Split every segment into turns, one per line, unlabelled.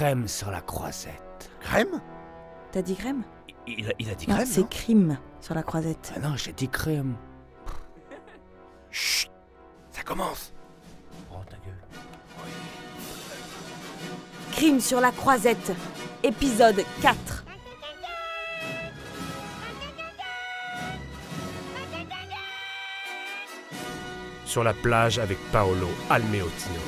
crème sur la croisette.
Crème?
T'as dit crème?
Il a, il a dit
Non,
crème,
c'est
non?
crime sur la croisette.
Ah non, j'ai dit crème.
Chut Ça commence
Oh, ta gueule.
Crime sur la croisette, épisode 4.
Sur la plage avec Paolo Almeotino.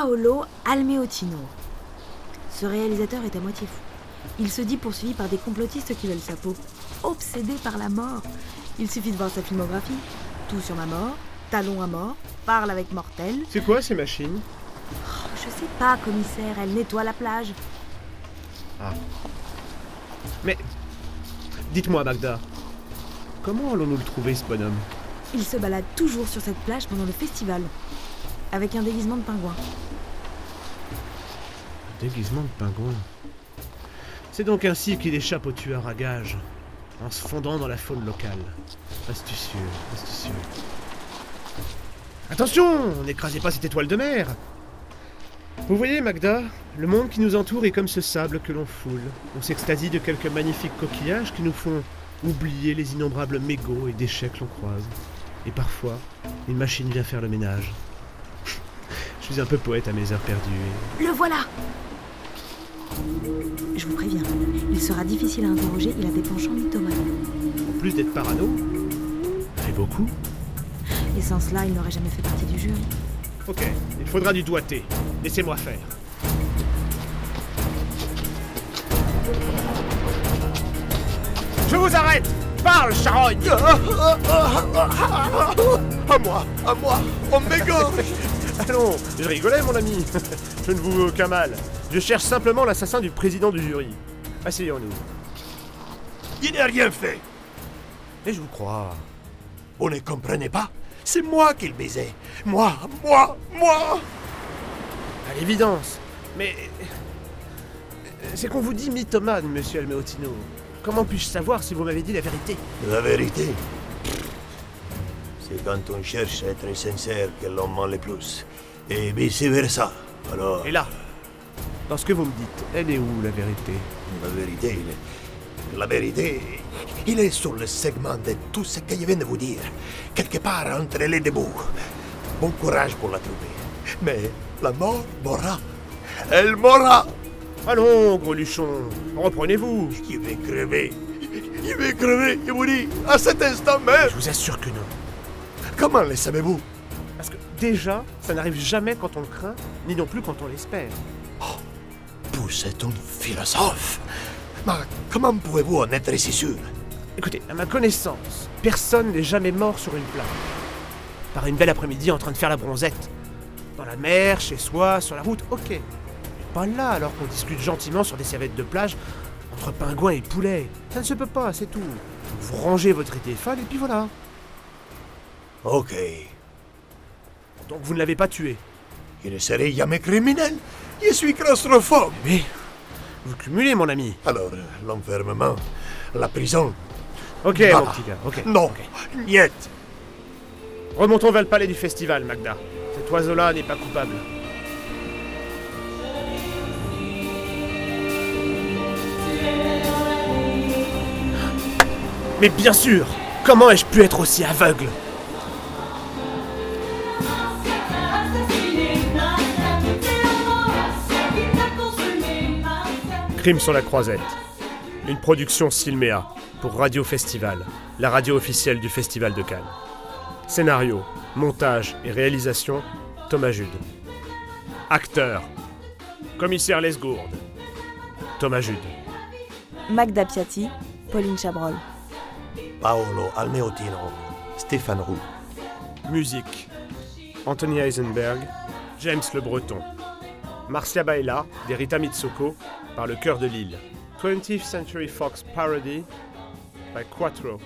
Paolo Almeotino. Ce réalisateur est à moitié fou. Il se dit poursuivi par des complotistes qui veulent sa peau. Obsédé par la mort. Il suffit de voir sa filmographie. Tout sur ma mort, talon à mort, parle avec mortel.
C'est quoi ces machines?
Oh, je sais pas, commissaire, elle nettoie la plage.
Mais dites-moi, Magda, comment allons-nous le trouver ce bonhomme?
Il se balade toujours sur cette plage pendant le festival. Avec un déguisement de pingouin.
Déguisement de pingouin. C'est donc ainsi qu'il échappe aux tueurs à gages, en se fondant dans la faune locale. Astucieux, astucieux. Attention, n'écrasez pas cette étoile de mer Vous voyez, Magda, le monde qui nous entoure est comme ce sable que l'on foule. On s'extasie de quelques magnifiques coquillages qui nous font oublier les innombrables mégots et déchets que l'on croise. Et parfois, une machine vient faire le ménage. Je suis un peu poète à mes heures perdues.
Le voilà Je vous préviens, il sera difficile à interroger, il a des penchants mythomanes.
En plus d'être parano, et beaucoup.
Et sans cela, il n'aurait jamais fait partie du jury.
Ok, il faudra du doigté. Laissez-moi faire. Je vous arrête Parle, charogne
À moi À moi On m'égorge
Allons, je rigolais, mon ami. Je ne vous veux aucun mal. Je cherche simplement l'assassin du président du jury. Asseyons-nous.
Il n'a rien fait
Et je vous crois.
Vous ne comprenez pas? C'est moi qui le baisais Moi Moi Moi
À l'évidence. Mais. C'est qu'on vous dit mythomane, monsieur Almeotino. Comment puis-je savoir si vous m'avez dit la vérité?
La vérité? C'est quand on cherche à être sincère que l'on ment le plus. Et vice-versa. Alors,
Et là, dans ce que vous me dites, elle est où la vérité?
la vérité, il est- La vérité, il est sur le segment de tout ce que je viens de vous dire. Quelque part entre les deux bouts. Bon courage pour la trouver. Mais la mort mourra. Elle mourra
Allons, gros luchon, reprenez-vous.
Il va crever. Il va crever, je vous dis, à cet instant même.
Je vous assure que non.
Comment le savez-vous?
Parce que déjà, ça n'arrive jamais quand on le craint, ni non plus quand on l'espère.
Vous êtes un philosophe. Mais comment pouvez-vous en être si sûr?
Écoutez, à ma connaissance, personne n'est jamais mort sur une plage. Par une belle après-midi en train de faire la bronzette. Dans la mer, chez soi, sur la route, ok. Mais pas là alors qu'on discute gentiment sur des serviettes de plage entre pingouins et poulets. Ça ne se peut pas, c'est tout. Vous rangez votre téléphone et puis voilà.
Ok.
Donc vous ne l'avez pas tué.
Je ne serai jamais criminel. Je suis claustrophobe.
Mais vous cumulez, mon ami.
Alors, l'enfermement, la prison.
Ok,
Ah.
mon petit gars, ok.
Non,
ok.
niet.
Remontons vers le palais du festival, Magda. Cet oiseau-là n'est pas coupable. Mais bien sûr Comment ai-je pu être aussi aveugle? Crime sur la croisette. Une production Silméa pour Radio Festival, la radio officielle du Festival de Cannes. Scénario, montage et réalisation, Thomas Jude. Acteur, commissaire Lesgourde, Thomas Jude.
Magda Piatti, Pauline Chabrol.
Paolo Almeotino, Stéphane Roux.
Musique, Anthony Heisenberg, James Le Breton. Marcia Baila, d'Erita Mitsoko, par le cœur de l'île. 20th Century Fox Parody by Quattro.